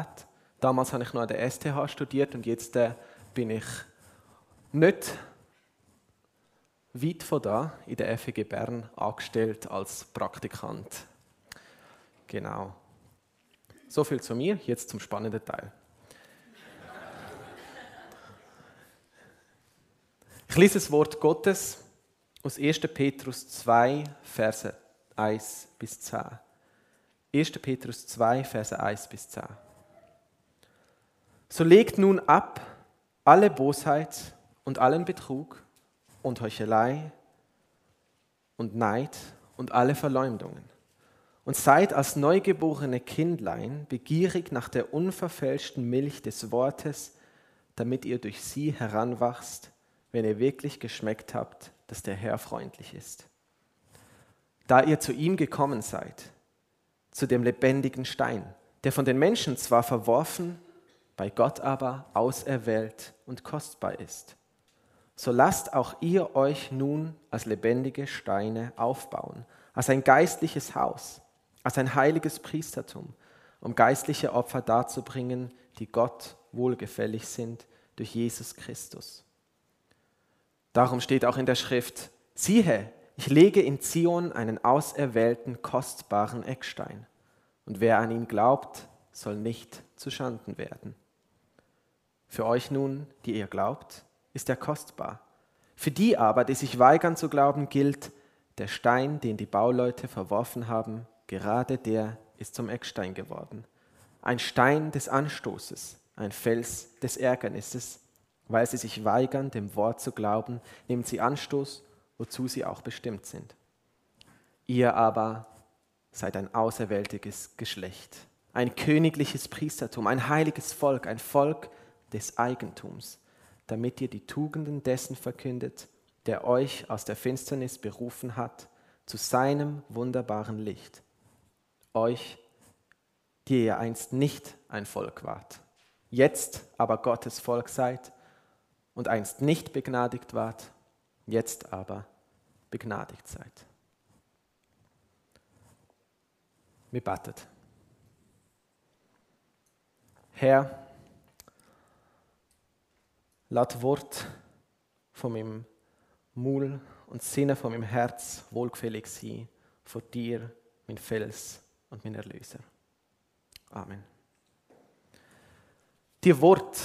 hat. Damals habe ich noch an der STH studiert und jetzt äh, bin ich nicht weit von da in der FEG Bern angestellt als Praktikant. Genau. So viel zu mir, jetzt zum spannenden Teil. Ich lese das Wort Gottes aus 1. Petrus 2, Verse 1 bis 10. 1. Petrus 2, Verse 1 bis 10. So legt nun ab alle Bosheit und allen Betrug und Heuchelei und Neid und alle Verleumdungen. Und seid als neugeborene Kindlein begierig nach der unverfälschten Milch des Wortes, damit ihr durch sie heranwachst wenn ihr wirklich geschmeckt habt, dass der Herr freundlich ist. Da ihr zu ihm gekommen seid, zu dem lebendigen Stein, der von den Menschen zwar verworfen, bei Gott aber auserwählt und kostbar ist. So lasst auch ihr euch nun als lebendige Steine aufbauen, als ein geistliches Haus, als ein heiliges Priestertum, um geistliche Opfer darzubringen, die Gott wohlgefällig sind durch Jesus Christus. Darum steht auch in der Schrift, siehe, ich lege in Zion einen auserwählten, kostbaren Eckstein, und wer an ihn glaubt, soll nicht zu Schanden werden. Für euch nun, die ihr glaubt, ist er kostbar. Für die aber, die sich weigern zu glauben, gilt, der Stein, den die Bauleute verworfen haben, gerade der ist zum Eckstein geworden. Ein Stein des Anstoßes, ein Fels des Ärgernisses, weil sie sich weigern, dem Wort zu glauben, nehmen sie Anstoß, wozu sie auch bestimmt sind. Ihr aber seid ein auserwähltes Geschlecht, ein königliches Priestertum, ein heiliges Volk, ein Volk des Eigentums, damit ihr die Tugenden dessen verkündet, der euch aus der Finsternis berufen hat, zu seinem wunderbaren Licht. Euch, die ihr einst nicht ein Volk wart, jetzt aber Gottes Volk seid, und einst nicht begnadigt wart, jetzt aber begnadigt seid. Wir beten. Herr, lass Wort von meinem Maul und Sinne von meinem Herz wohlgefällig sein, von dir, mein Fels und mein Erlöser. Amen. Die Wort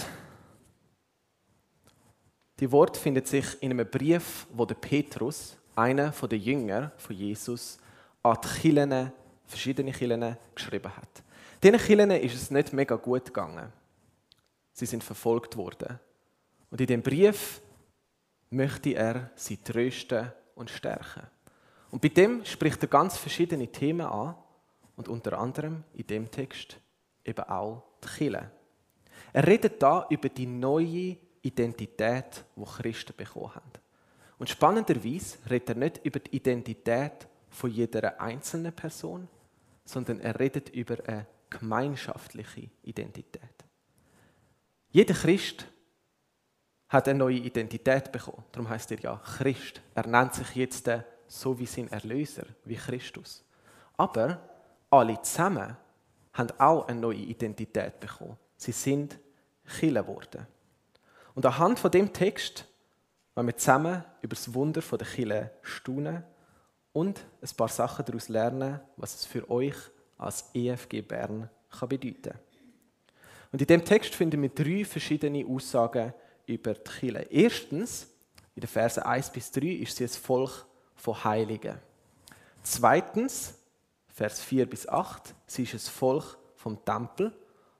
die Wort findet sich in einem Brief, wo der Petrus, einer der Jünger von Jesus, an die Kirchen, verschiedene Kirchen geschrieben hat. Diesen Kirchen ist es nicht mega gut gegangen. Sie sind verfolgt worden. Und in dem Brief möchte er sie trösten und stärken. Und bei dem spricht er ganz verschiedene Themen an und unter anderem in dem Text eben auch die Kirche. Er redet da über die neue Identität, die Christen bekommen haben. Und spannenderweise redet er nicht über die Identität von jeder einzelnen Person, sondern er redet über eine gemeinschaftliche Identität. Jeder Christ hat eine neue Identität bekommen. Darum heißt er ja Christ. Er nennt sich jetzt so wie sein Erlöser, wie Christus. Aber alle zusammen haben auch eine neue Identität bekommen. Sie sind Chile geworden. Und anhand von dem Text wollen wir zusammen über das Wunder der Kille staunen und ein paar Sachen daraus lernen, was es für euch als EFG Bern bedeuten kann. Und in dem Text finden wir drei verschiedene Aussagen über die Kille. Erstens, in den Versen 1 bis 3 ist sie ein Volk von Heiligen. Zweitens, Vers 4 bis 8, sie ist ein Volk vom Tempel.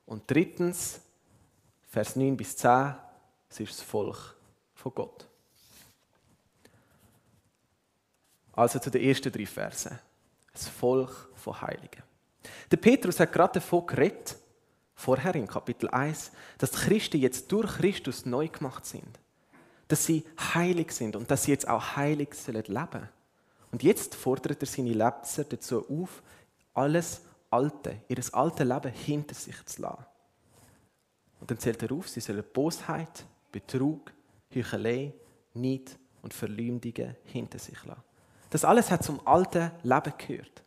Und drittens, Vers 9 bis 10, es ist das Volk von Gott. Also zu den ersten drei Versen. Das Volk von Heiligen. Der Petrus hat gerade davon geredet, vorher in Kapitel 1, dass die Christen jetzt durch Christus neu gemacht sind. Dass sie heilig sind und dass sie jetzt auch heilig sollen leben. Und jetzt fordert er seine Leser dazu auf, alles Alte, ihr altes Leben hinter sich zu lassen. Und dann zählt er auf, sie sollen Bosheit, Betrug, Heuchelei, Neid und Verleumdungen hinter sich lassen. Das alles hat zum alten Leben gehört,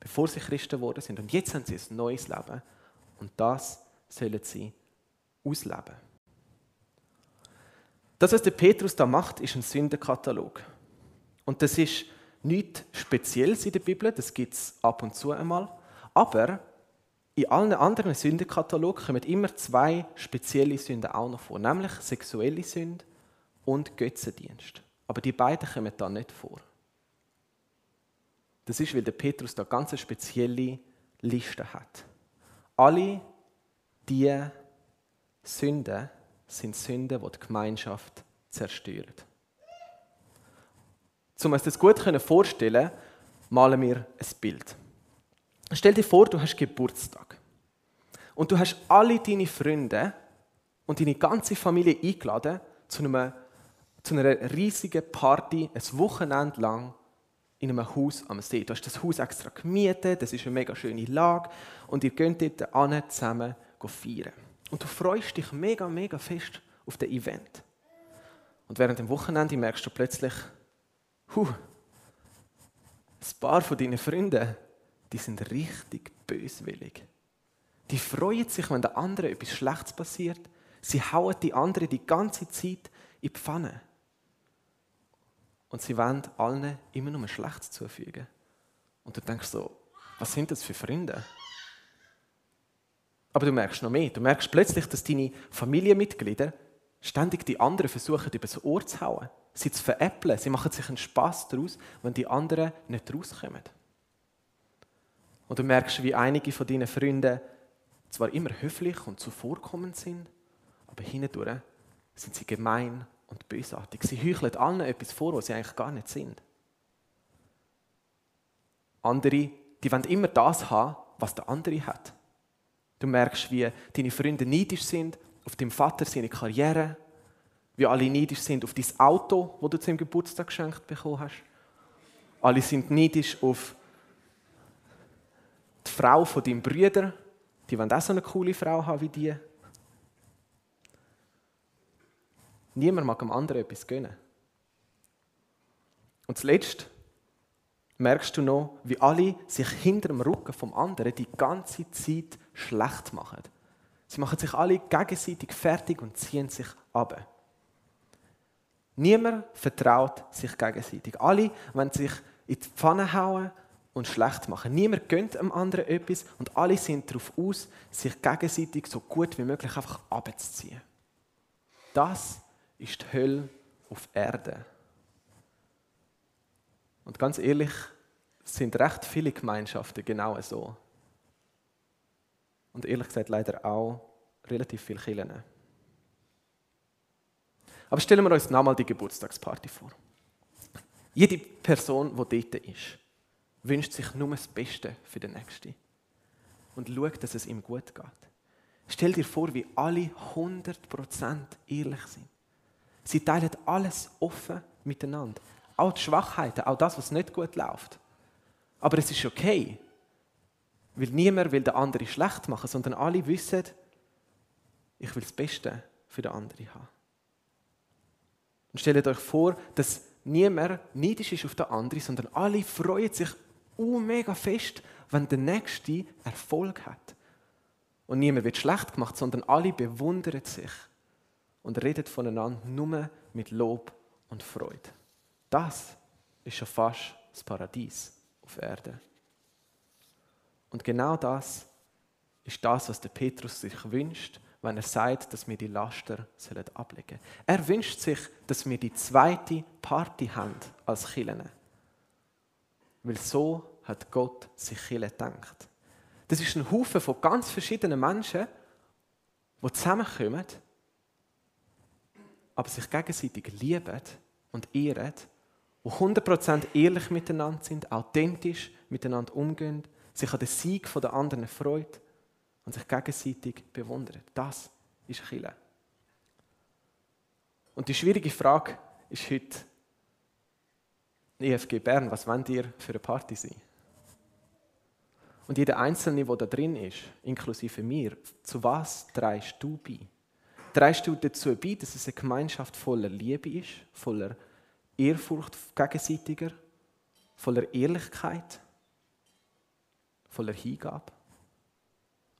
bevor sie Christen geworden sind. Und jetzt haben sie ein neues Leben. Und das sollen sie ausleben. Das, was der Petrus da macht, ist ein Sündenkatalog. Und das ist nichts Spezielles in der Bibel, das gibt es ab und zu einmal. Aber in allen anderen Sündenkatalogen kommen immer zwei spezielle Sünden auch noch vor, nämlich sexuelle Sünde und Götzendienst. Aber die beiden kommen da nicht vor. Das ist, weil der Petrus da ganz eine spezielle Liste hat. Alle diese Sünden sind Sünden, die die Gemeinschaft zerstören. Um uns das gut vorstellen malen wir ein Bild. Stell dir vor, du hast Geburtstag. Und du hast alle deine Freunde und deine ganze Familie eingeladen zu einer riesigen Party, ein Wochenende lang in einem Haus am See. Du hast das Haus extra gemietet, das ist eine mega schöne Lage und ihr geht dort an, zusammen feiern. Und du freust dich mega, mega fest auf das Event. Und während dem Wochenende merkst du plötzlich, huh, ein paar von deinen Freunden, die sind richtig böswillig. Die freuen sich, wenn der andere etwas Schlechtes passiert. Sie hauen die andere die ganze Zeit in die Pfanne. Und sie wollen allen immer nur Schlechtes zufügen. Und du denkst so, was sind das für Freunde? Aber du merkst noch mehr. Du merkst plötzlich, dass deine Familienmitglieder ständig die anderen versuchen, übers Ohr zu hauen, sie zu veräppeln. Sie machen sich einen Spass daraus, wenn die anderen nicht rauskommen. Und du merkst, wie einige von deinen Freunden zwar immer höflich und zuvorkommend sind, aber hindurch sind sie gemein und bösartig. Sie heucheln allen etwas vor, was sie eigentlich gar nicht sind. Andere, die wollen immer das haben, was der andere hat. Du merkst, wie deine Freunde neidisch sind auf deinen Vater, seine Karriere, wie alle neidisch sind auf dein Auto, das du zum Geburtstag geschenkt bekommen hast. Alle sind neidisch auf die Frau von deinem Bruder. Die wollen auch so eine coole Frau haben wie die. Niemand mag dem anderen etwas gönnen. Und zuletzt merkst du noch, wie alle sich hinter dem Rücken vom anderen die ganze Zeit schlecht machen. Sie machen sich alle gegenseitig fertig und ziehen sich ab. Niemand vertraut sich gegenseitig. Alle wollen sich in die Pfanne hauen und schlecht machen. Niemand gönnt dem anderen etwas und alle sind darauf aus, sich gegenseitig so gut wie möglich einfach abzuziehen. Das ist die Hölle auf Erde. Und ganz ehrlich, sind recht viele Gemeinschaften genau so. Und ehrlich gesagt leider auch relativ viele Kirchen. Aber stellen wir uns nochmal die Geburtstagsparty vor. Jede Person, die dort ist, wünscht sich nur das Beste für den Nächsten. Und schaut, dass es ihm gut geht. Stell dir vor, wie alle 100% ehrlich sind. Sie teilen alles offen miteinander. Auch die Schwachheiten, auch das, was nicht gut läuft. Aber es ist okay. Weil niemand will den anderen schlecht machen, sondern alle wissen, ich will das Beste für den anderen haben. Und stellt euch vor, dass niemand neidisch ist auf den anderen, sondern alle freuen sich uh, mega fest, wenn der Nächste Erfolg hat. Und niemand wird schlecht gemacht, sondern alle bewundern sich und redet voneinander nur mit Lob und Freude. Das ist schon fast das Paradies auf Erde. Und genau das ist das, was der Petrus sich wünscht, wenn er sagt, dass wir die Laster ablegen sollen. Er wünscht sich, dass wir die zweite Party haben als Kirchen. Weil so hat Gott sich Kirche gedacht. Das ist ein Haufen von ganz verschiedenen Menschen, die zusammenkommen aber sich gegenseitig lieben und ehren, die 100% ehrlich miteinander sind, authentisch miteinander umgehen, sich an den Sieg der anderen freut und sich gegenseitig bewundern. Das ist Chile. Und die schwierige Frage ist heute, EFG Bern, was wollt ihr für eine Party sein? Und jeder Einzelne, der da drin ist, inklusive mir, zu was trägst du bei? Trägst du dazu bei, dass es eine Gemeinschaft voller Liebe ist, voller Ehrfurcht gegenseitiger, voller Ehrlichkeit, voller Hingabe?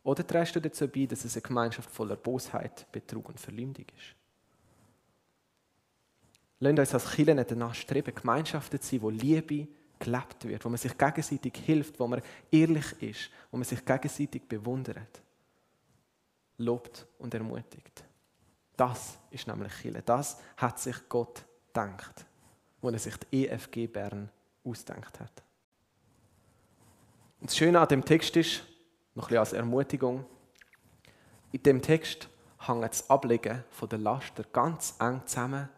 Oder trägst du dazu bei, dass es eine Gemeinschaft voller Bosheit, Betrug und Verleumdung ist? Lasst uns als Kirche nicht danach streben, Gemeinschaften zu sein, wo Liebe gelebt wird, wo man sich gegenseitig hilft, wo man ehrlich ist, wo man sich gegenseitig bewundert, lobt und ermutigt. Das ist nämlich Kirche. Das hat sich Gott gedacht, wo er sich die EFG Bern ausdenkt hat. Und das Schöne an dem Text ist, noch ein bisschen als Ermutigung, in dem Text hängt das Ablegen von der Laster ganz eng zusammen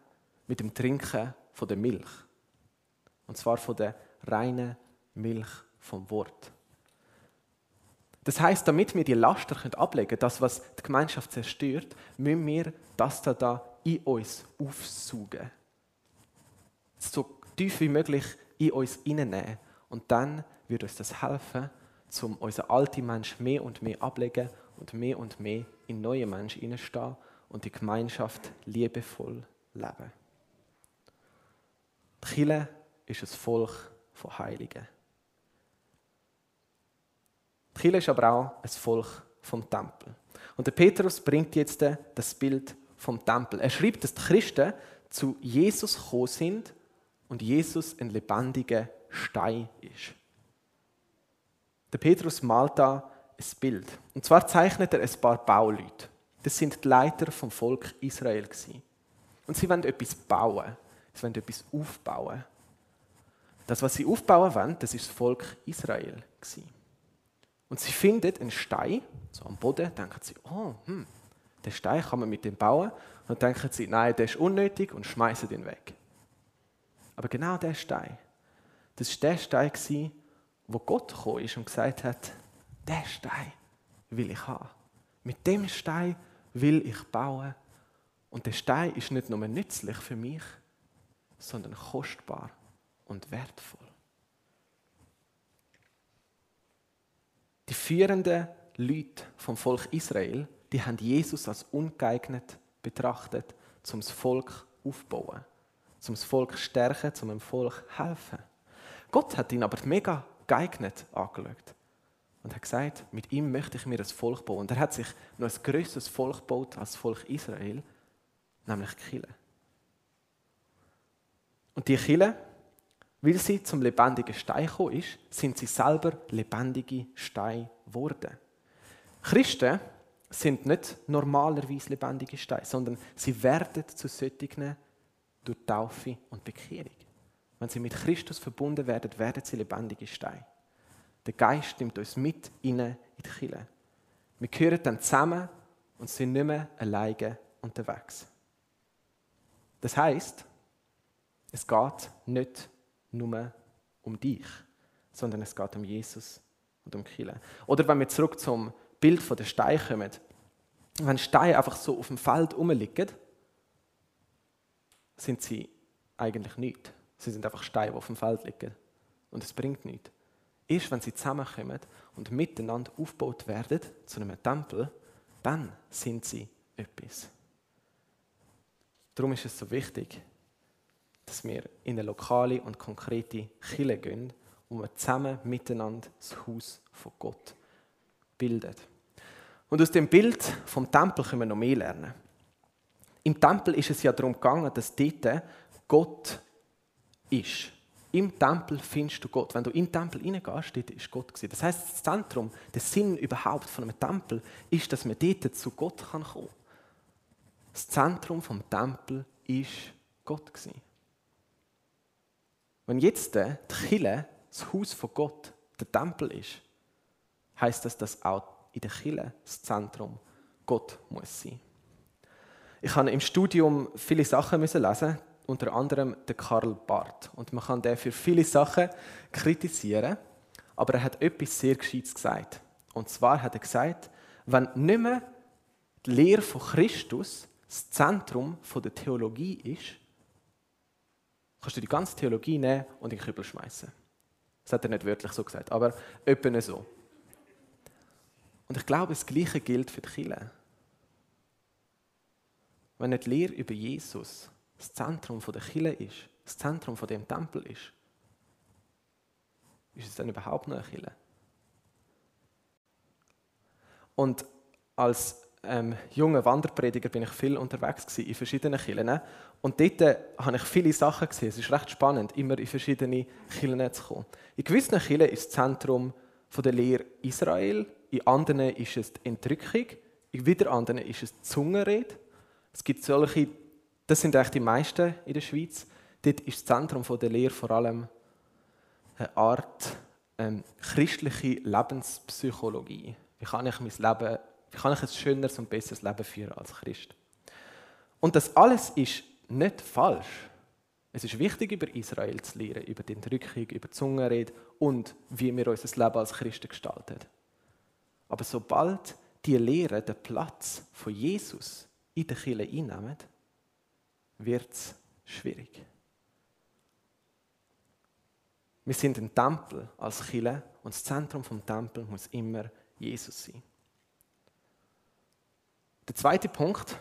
mit dem Trinken von der Milch. Und zwar von der reinen Milch vom Wort. Das heißt, damit wir die Laster ablegen können, das, was die Gemeinschaft zerstört, müssen wir das da, da in uns aufsaugen. So tief wie möglich in uns hineinnehmen. Und dann wird uns das helfen, um unseren alten Mensch mehr und mehr ablegen und mehr und mehr in neue Menschen hineinstehen und die Gemeinschaft liebevoll leben. Die Kirche ist ein Volk von Heiligen. Die Kirche ist aber auch ein Volk vom Tempel. Und der Petrus bringt jetzt das Bild vom Tempel. Er schreibt, dass die Christen zu Jesus gekommen sind und Jesus ein lebendiger Stein ist. Der Petrus malt da ein Bild. Und zwar zeichnet er ein paar Bauleute. Das sind die Leiter vom Volk Israel. Und sie wollen etwas bauen. Sie wollen etwas aufbauen. Das, was sie aufbauen wollen, das ist das Volk Israel. Und sie finden einen Stein, so am Boden, denken sie, oh, hm, den Stein kann man mit dem bauen. Und dann denken sie, nein, der ist unnötig und schmeißen den weg. Aber genau der Stein, das war der Stein, wo Gott gekommen ist und gesagt hat, der Stein will ich haben. Mit dem Stein will ich bauen. Und der Stein ist nicht nur nützlich für mich, sondern kostbar und wertvoll. Die führenden Leute vom Volk Israel, die haben Jesus als ungeeignet betrachtet, zum Volk aufbauen, zum Volk stärken, zum dem Volk helfen. Gott hat ihn aber mega geeignet angeschaut und hat gesagt, mit ihm möchte ich mir ein Volk bauen. Und er hat sich noch ein größeres Volk gebaut als das Volk Israel, nämlich Kille. Und die Kille, weil sie zum lebendigen Stein gekommen ist, sind sie selber lebendige Steine geworden. Christen sind nicht normalerweise lebendige Steine, sondern sie werden zu solchen durch Taufe und Bekehrung. Wenn sie mit Christus verbunden werden, werden sie lebendige Steine. Der Geist nimmt uns mit in die Kirche. Wir gehören dann zusammen und sind nicht mehr alleine unterwegs. Das heißt, es geht nicht nur um dich, sondern es geht um Jesus und um Kille. Oder wenn wir zurück zum Bild von der Stein kommen, wenn Steine einfach so auf dem Feld rumliegen, sind sie eigentlich nichts. Sie sind einfach Steine, die auf dem Feld liegen. Und es bringt nichts. Erst wenn sie zusammenkommen und miteinander aufgebaut werden zu einem Tempel, dann sind sie etwas. Darum ist es so wichtig, dass wir in eine lokale und konkrete Kille gehen und wir zusammen miteinander das Haus von Gott bilden. Und aus dem Bild vom Tempel können wir noch mehr lernen. Im Tempel ist es ja darum gegangen, dass dort Gott ist. Im Tempel findest du Gott. Wenn du in den Tempel hineingehst, dort ist Gott. Das heißt, das Zentrum, der Sinn überhaupt von einem Tempel ist, dass man dort zu Gott kommen kann. Das Zentrum vom Tempel ist Gott. Wenn jetzt die Kille, das Haus von Gott, der Tempel ist, heißt das, dass auch in der Kille das Zentrum Gott muss sein. Ich habe im Studium viele Sachen lesen, unter anderem der Karl Barth. Und man kann den für viele Sachen kritisieren, aber er hat etwas sehr Gescheites gesagt. Und zwar hat er gesagt, wenn nicht mehr die Lehre von Christus das Zentrum der Theologie ist, kannst du die ganze Theologie nehmen und in den Kübel schmeißen. Das hat er nicht wörtlich so gesagt, aber etwa so. Und ich glaube, das Gleiche gilt für die Kirche. Wenn nicht die Lehre über Jesus das Zentrum der Kirche ist, das Zentrum von dem Tempel ist, ist es dann überhaupt noch eine Kirche? Und als ähm, junger Wanderprediger bin ich viel unterwegs in verschiedenen Kirchen. Und dort äh, habe ich viele Sachen gesehen. Es ist recht spannend, immer in verschiedene Kirchen zu kommen. In gewissen Kirchen ist das Zentrum der Lehre Israel, in anderen ist es die Entrückung, in wieder anderen ist es die Zungenrede. Es gibt solche, das sind eigentlich die meisten in der Schweiz. Dort ist das Zentrum der Lehre vor allem eine Art ähm, christliche Lebenspsychologie. Wie kann ich mein Leben wie kann ich ein schöneres und besseres Leben führen als Christ? Und das alles ist nicht falsch. Es ist wichtig, über Israel zu lernen, über die Entrückung, über die Zungenrede und wie wir unser Leben als Christen gestalten. Aber sobald die Lehre den Platz von Jesus in der Kirche einnehmen, wird es schwierig. Wir sind ein Tempel als Kirche und das Zentrum vom Tempel muss immer Jesus sein. Der zweite Punkt,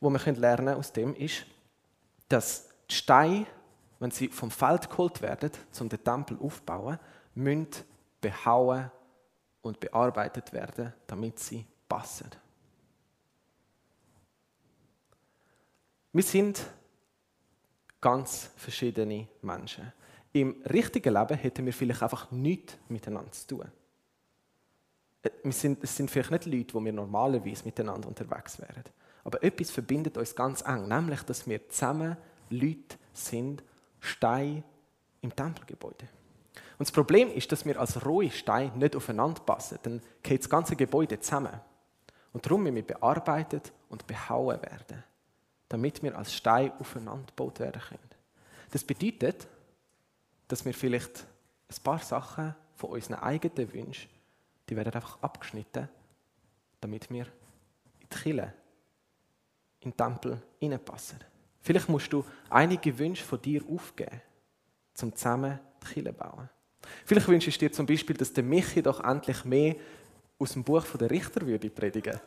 wo wir lernen aus dem, ist, dass die Steine, wenn sie vom Feld geholt werden, um den Tempel aufzubauen, müssen behauen und bearbeitet werden, damit sie passen. Wir sind ganz verschiedene Menschen. Im richtigen Leben hätten wir vielleicht einfach nichts miteinander zu tun. Äh, wir sind, es sind vielleicht nicht Leute, wo wir normalerweise miteinander unterwegs wären. Aber etwas verbindet uns ganz eng, nämlich, dass wir zusammen Leute sind, Steine im Tempelgebäude. Und das Problem ist, dass wir als rohe Steine nicht aufeinander passen. Dann geht das ganze Gebäude zusammen. Und darum müssen wir bearbeitet und behauen werden, damit wir als Stein aufeinander gebaut werden können. Das bedeutet, dass wir vielleicht ein paar Sachen von unseren eigenen Wünschen die werden einfach abgeschnitten, damit wir in die Kille, in den Tempel hineinpassen. Vielleicht musst du einige Wünsche von dir aufgeben, um zusammen die Kille zu bauen. Vielleicht wünschst du dir zum Beispiel, dass der Michi doch endlich mehr aus dem Buch der Richter würde predigen.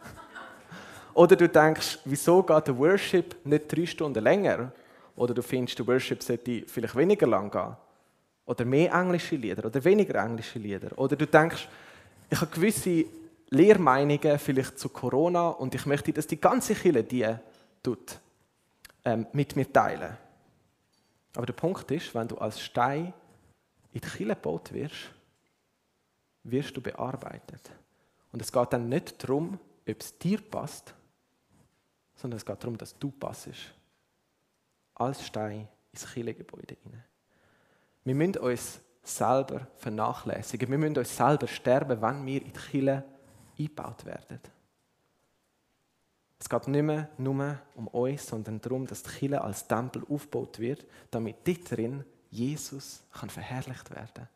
Oder du denkst, wieso geht der Worship nicht drei Stunden länger? Oder du findest, der Worship sollte vielleicht weniger lang gehen. Oder mehr englische Lieder oder weniger englische Lieder. Oder du denkst, ich habe gewisse Lehrmeinungen vielleicht zu Corona und ich möchte, dass die ganze Kirche die tut, ähm, mit mir teilen. Aber der Punkt ist, wenn du als Stein in die Kirche gebaut wirst, wirst du bearbeitet. Und es geht dann nicht darum, ob es dir passt, sondern es geht darum, dass du passest. Als Stein ins Kirchengebäude hinein. Wir müssen uns selber vernachlässigen. Wir müssen uns selber sterben, wenn wir in die Kille eingebaut werden. Es geht nicht mehr nur um uns, sondern darum, dass die Kille als Tempel aufgebaut wird, damit dort drin Jesus kann verherrlicht werden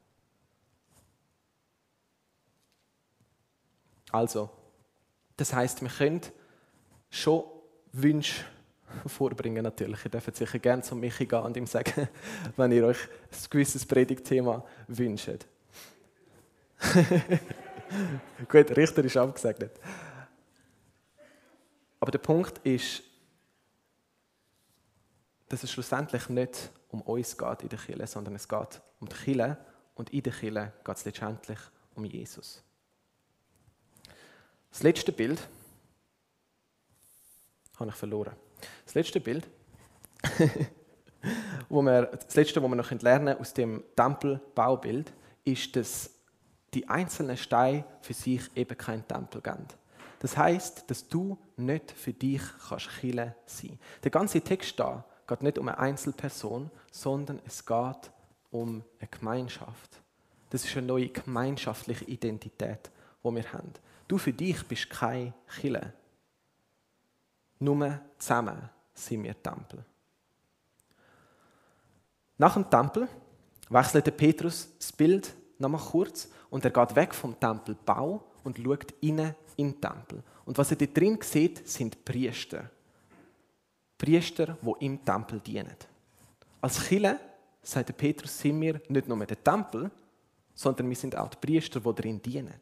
Also, das heißt, wir können schon Wünsche vorbringen natürlich. Ihr dürft sicher gerne zu Michi gehen und ihm sagen, wenn ihr euch ein gewisses Predigtthema wünscht. Gut, Richter ist abgesegnet. Aber der Punkt ist, dass es schlussendlich nicht um uns geht in der Kirche, sondern es geht um die Kirche und in der Kirche geht es letztendlich um Jesus. Das letzte Bild habe ich verloren. Das letzte Bild, wo wir, das letzte, was wir noch lernen aus dem Tempelbaubild, ist, dass die einzelnen Steine für sich eben kein Tempel geben. Das heißt, dass du nicht für dich kannst Chile sein. Der ganze Text da geht nicht um eine Einzelperson, sondern es geht um eine Gemeinschaft. Das ist eine neue gemeinschaftliche Identität, die wir haben. Du für dich bist kein Chile. Nur zusammen sind wir Tempel. Nach dem Tempel wechselt Petrus das Bild nochmal kurz und er geht weg vom Tempelbau und schaut innen in den Tempel. Und was er dort drin sieht, sind Priester. Priester, die im Tempel dienen. Als Chile, sagt Petrus, sind wir nicht nur der Tempel, sondern wir sind auch die Priester, die darin dienen.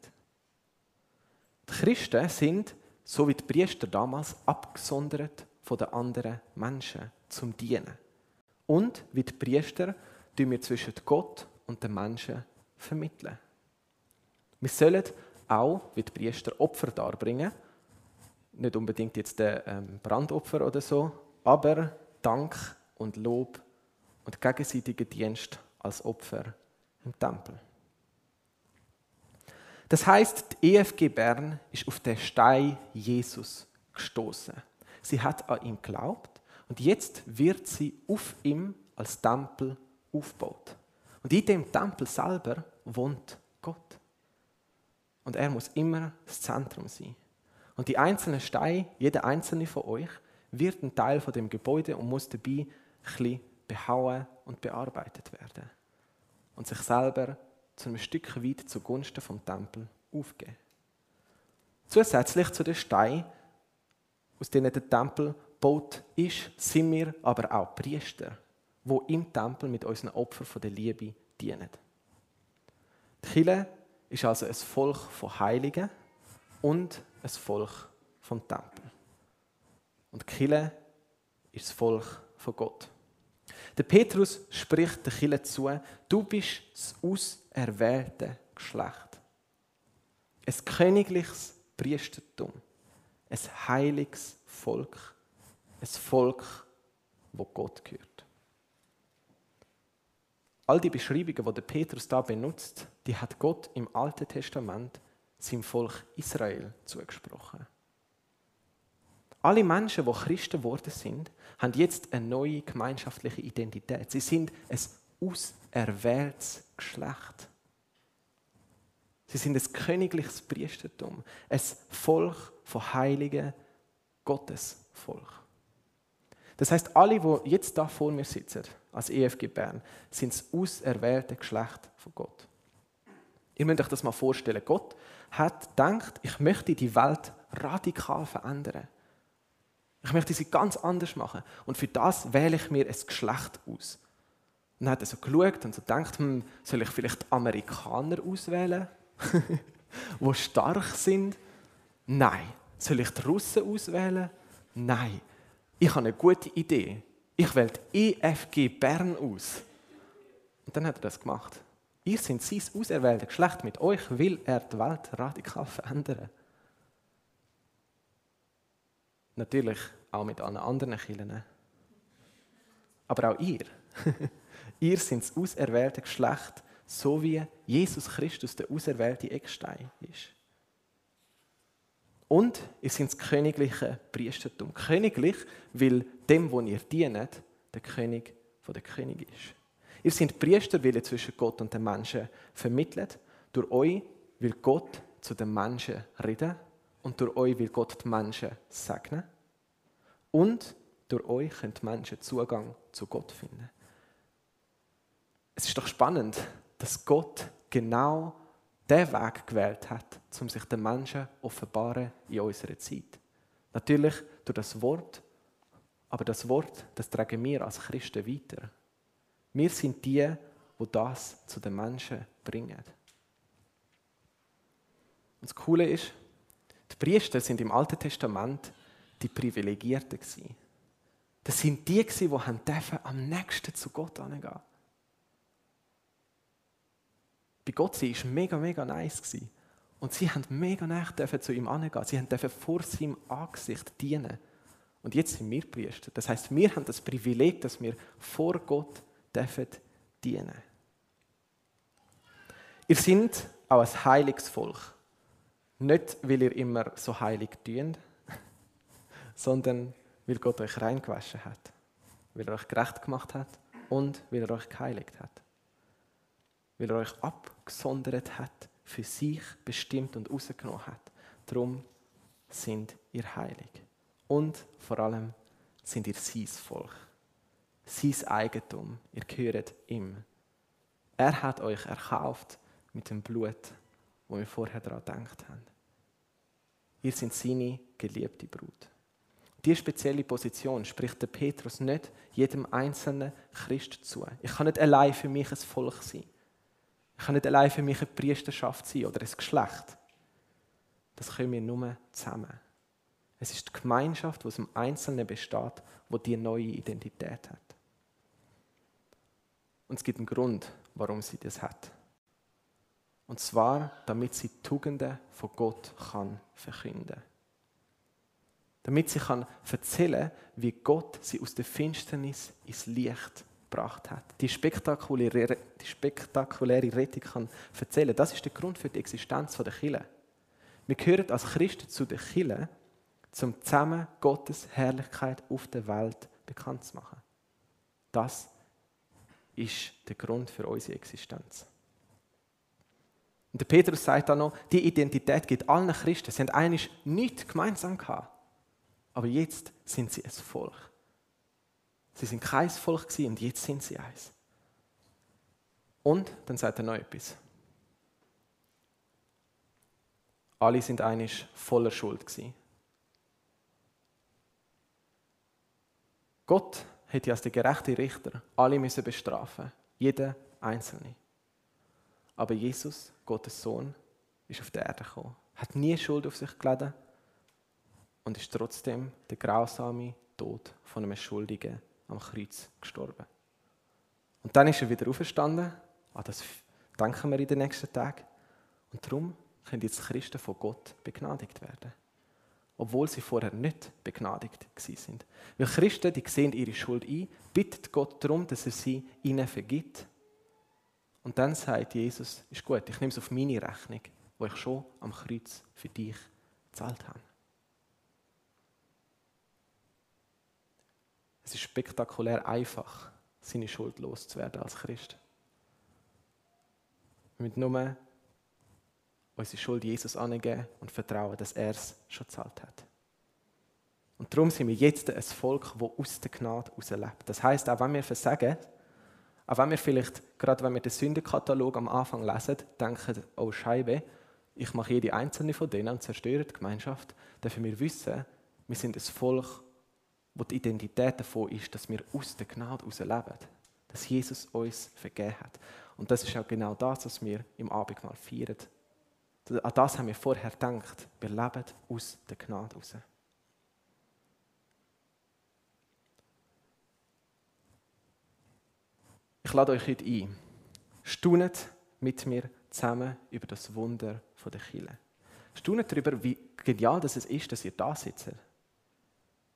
Die Christen sind so wie die Priester damals, abgesondert von den anderen Menschen zum Dienen. Und wie die Priester tun wir zwischen Gott und den Menschen vermitteln. Wir sollen auch, wie die Priester, Opfer darbringen. Nicht unbedingt jetzt der ähm, Brandopfer oder so, aber Dank und Lob und gegenseitigen Dienst als Opfer im Tempel. Das heißt, die EFG Bern ist auf den Stein Jesus gestoßen. Sie hat an ihn geglaubt und jetzt wird sie auf ihm als Tempel aufgebaut. Und in dem Tempel selber wohnt Gott. Und er muss immer das Zentrum sein. Und die einzelnen Steine, jeder einzelne von euch, wird ein Teil von dem Gebäude und muss dabei ein bisschen behauen und bearbeitet werden. Und sich selber zu einem Stück weit zugunsten vom Tempel aufgeben. Zusätzlich zu den Steinen, aus denen der Tempel gebaut ist, sind wir aber auch Priester, wo im Tempel mit unseren Opfern von der Liebe dienen. Die Kirche ist also ein Volk von Heiligen und ein Volk vom Tempel. Und Kirche ist das Volk von Gott. Der Petrus spricht der Kirche zu, du bist das auserwählte Geschlecht. Ein königliches Priestertum. Ein heiliges Volk. Ein Volk, wo Gott gehört. All die Beschreibungen, die Petrus da benutzt, die hat Gott im Alten Testament seinem Volk Israel zugesprochen. Alle Menschen, die Christen geworden sind, haben jetzt eine neue gemeinschaftliche Identität. Sie sind ein auserwähltes Geschlecht. Sie sind ein königliches Priestertum, ein Volk von heiligen Gottesvolk. Das heißt, alle, die jetzt da vor mir sitzen, als EFG Bern, sind das auserwählte Geschlecht von Gott. Ihr müsst euch das mal vorstellen. Gott hat gedacht, ich möchte die Welt radikal verändern. Ich möchte sie ganz anders machen. Und für das wähle ich mir ein Geschlecht aus. Und dann hat er so geschaut und so gedacht, hm, soll ich vielleicht Amerikaner auswählen, die stark sind? Nein. Soll ich die Russen auswählen? Nein. Ich habe eine gute Idee. Ich wähle die EFG Bern aus. Und dann hat er das gemacht. Ihr seid sein auserwähltes Geschlecht. Mit euch will er die Welt radikal verändern. Natürlich auch mit allen anderen Kirchen. Aber auch ihr. ihr seid das auserwählte Geschlecht, so wie Jesus Christus der auserwählte Eckstein ist. Und ihr seid das königliche Priestertum. Königlich, weil dem, wo ihr dient, der König der König ist. Ihr seid Priester, weil ihr zwischen Gott und den Menschen vermittelt. Durch euch will Gott zu den Menschen reden und durch euch will Gott die Menschen segnen. Und durch euch können die Menschen Zugang zu Gott finden. Es ist doch spannend, dass Gott genau den Weg gewählt hat, um sich den Menschen offenbaren in unserer Zeit. Natürlich durch das Wort, aber das Wort, das tragen wir als Christen weiter. Wir sind die, wo das zu den Menschen bringen. Und das Coole ist, die Priester sind im Alten Testament die Privilegierten. Das sind die, die am nächsten zu Gott angehen. Bei Gott sein war mega, mega nice. Gewesen. Und sie haben mega nah zu ihm angehen. Sie durften vor seinem Angesicht dienen. Und jetzt sind wir Priester. Das heißt, wir haben das Privileg, dass wir vor Gott dürfen dienen. Ihr seid auch ein heiliges Volk. Nicht, weil ihr immer so heilig dient, sondern weil Gott euch reingewaschen hat, weil er euch gerecht gemacht hat und weil er euch geheiligt hat. Weil er euch abgesondert hat, für sich bestimmt und rausgenommen hat. Darum sind ihr heilig. Und vor allem sind ihr sein Volk. Sein Eigentum. Ihr gehört ihm. Er hat euch erkauft mit dem Blut, wo wir vorher daran gedacht haben. Ihr seid seine geliebte Brut. Diese spezielle Position spricht der Petrus nicht jedem einzelnen Christ zu. Ich kann nicht allein für mich ein Volk sein. Ich kann nicht allein für mich eine Priesterschaft sein oder ein Geschlecht. Das können wir nur zusammen. Es ist die Gemeinschaft, die aus dem Einzelnen besteht, wo die neue Identität hat. Und es gibt einen Grund, warum sie das hat. Und zwar, damit sie Tugenden von Gott kann verkünden Damit sie kann erzählen wie Gott sie aus der Finsternis ins Licht gebracht hat. Die spektakuläre, die spektakuläre Rettung kann erzählen. Das ist der Grund für die Existenz der Kirche. Wir gehören als Christen zu der Kirche, um zusammen Gottes Herrlichkeit auf der Welt bekannt zu machen. Das ist der Grund für unsere Existenz. Und der Petrus sagt dann noch, die Identität gibt allen Christen. Sie haben eigentlich nichts gemeinsam gehabt. Aber jetzt sind sie ein Volk. Sie sind kein Volk gewesen und jetzt sind sie eins. Und dann sagt er noch etwas. Alle sind eigentlich voller Schuld. Gott hätte als der gerechte Richter alle müssen bestrafen, jeder einzelne. Aber Jesus, Gottes Sohn, ist auf die Erde gekommen, hat nie Schuld auf sich geladen und ist trotzdem der grausame Tod von einem Schuldigen am Kreuz gestorben. Und dann ist er wieder auferstanden. Ah, das denken wir in den nächsten Tagen. Und darum können jetzt Christen von Gott begnadigt werden obwohl sie vorher nicht begnadigt sind. Weil Christen, die sehen ihre Schuld ein, bittet Gott darum, dass er sie ihnen vergibt. Und dann sagt Jesus, ist gut, ich nehme es auf meine Rechnung, wo ich schon am Kreuz für dich gezahlt habe. Es ist spektakulär einfach, seine Schuld loszuwerden als Christ. Wir müssen nur unsere Schuld Jesus angeben und vertrauen, dass er es schon gezahlt hat. Und darum sind wir jetzt ein Volk, das aus der Gnade herauslebt. Das heißt, auch wenn wir versagen, auch wenn wir vielleicht, gerade wenn wir den Sündenkatalog am Anfang lesen, denken, oh Scheibe, ich mache jede einzelne von denen und zerstöre die Gemeinschaft, dürfen wir wissen, wir sind ein Volk, wo die Identität davon ist, dass wir aus der Gnade heraus leben. Dass Jesus uns vergeben hat. Und das ist auch genau das, was wir im Abendmahl feiern. An das haben wir vorher gedacht. Wir leben aus der Gnade heraus. Ich lade euch heute ein. Staunet mit mir zusammen über das Wunder der Kille. Staunet darüber, wie genial das ist, dass ihr da sitzt.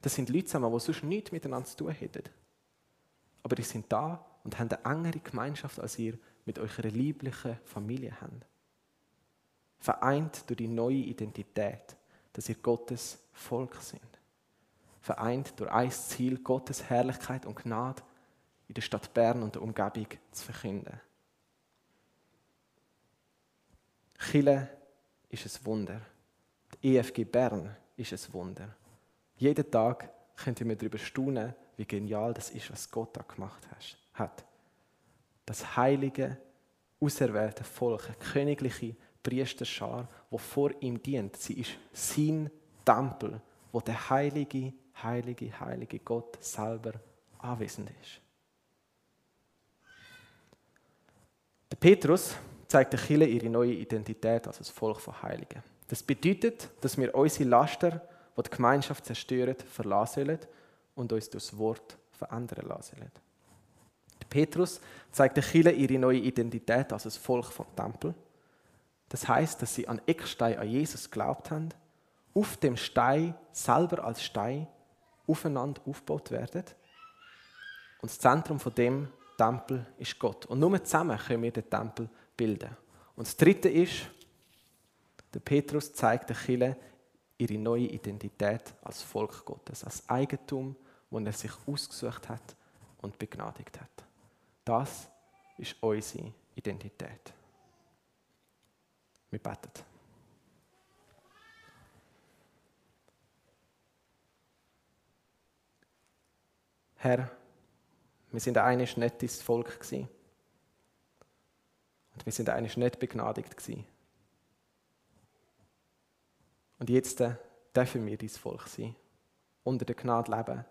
Das sind Leute zusammen, die sonst nichts miteinander zu tun hätten. Aber die sind da und haben eine engere Gemeinschaft, als ihr mit eurer lieblichen Familie habt vereint durch die neue Identität, dass ihr Gottes Volk sind. Vereint durch ein Ziel, Gottes Herrlichkeit und Gnade in der Stadt Bern und der Umgebung zu verkünden. Chile ist ein Wunder. Die EFG Bern ist ein Wunder. Jeden Tag könnt ihr mir darüber staunen, wie genial das ist, was Gott da gemacht hat. Das heilige, auserwählte Volk, eine königliche Priesterschar, wo vor ihm dient. Sie ist sein Tempel, wo der heilige, heilige, heilige Gott selber anwesend ist. Der Petrus zeigt der Kirche ihre neue Identität als das Volk von Heiligen. Das bedeutet, dass wir unsere Laster, die die Gemeinschaft zerstören, verlassen und uns durch das Wort verändern lassen Petrus zeigt der Kirche ihre neue Identität als das Volk vom Tempel. Das heißt, dass sie an Eckstein an Jesus geglaubt haben, auf dem Stein selber als Stein aufeinander aufgebaut werden. Und das Zentrum von dem Tempel ist Gott. Und nur zusammen können wir den Tempel bilden. Und das Dritte ist, der Petrus zeigt der Chile ihre neue Identität als Volk Gottes, als Eigentum, das er sich ausgesucht hat und begnadigt hat. Das ist unsere Identität. Wir beten. Herr, wir sind eines nettes Volk gewesen. Und wir sind eines nicht begnadigt gewesen. Und jetzt äh, dürfen wir dein Volk sein, unter der Gnade leben.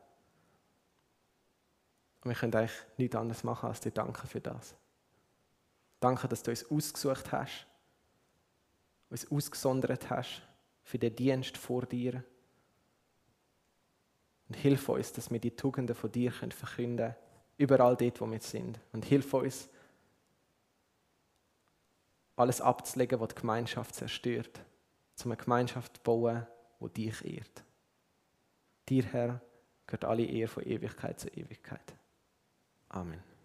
Und wir können eigentlich nichts anderes machen, als dir danken für das. Danke, dass du uns ausgesucht hast uns ausgesondert hast für den Dienst vor dir. Und hilf uns, dass wir die Tugenden von dir verkünden können, überall dort, wo wir sind. Und hilf uns, alles abzulegen, was die Gemeinschaft zerstört, um eine Gemeinschaft zu bauen, die dich ehrt. Dir, Herr, gehört alle Ehre von Ewigkeit zu Ewigkeit. Amen.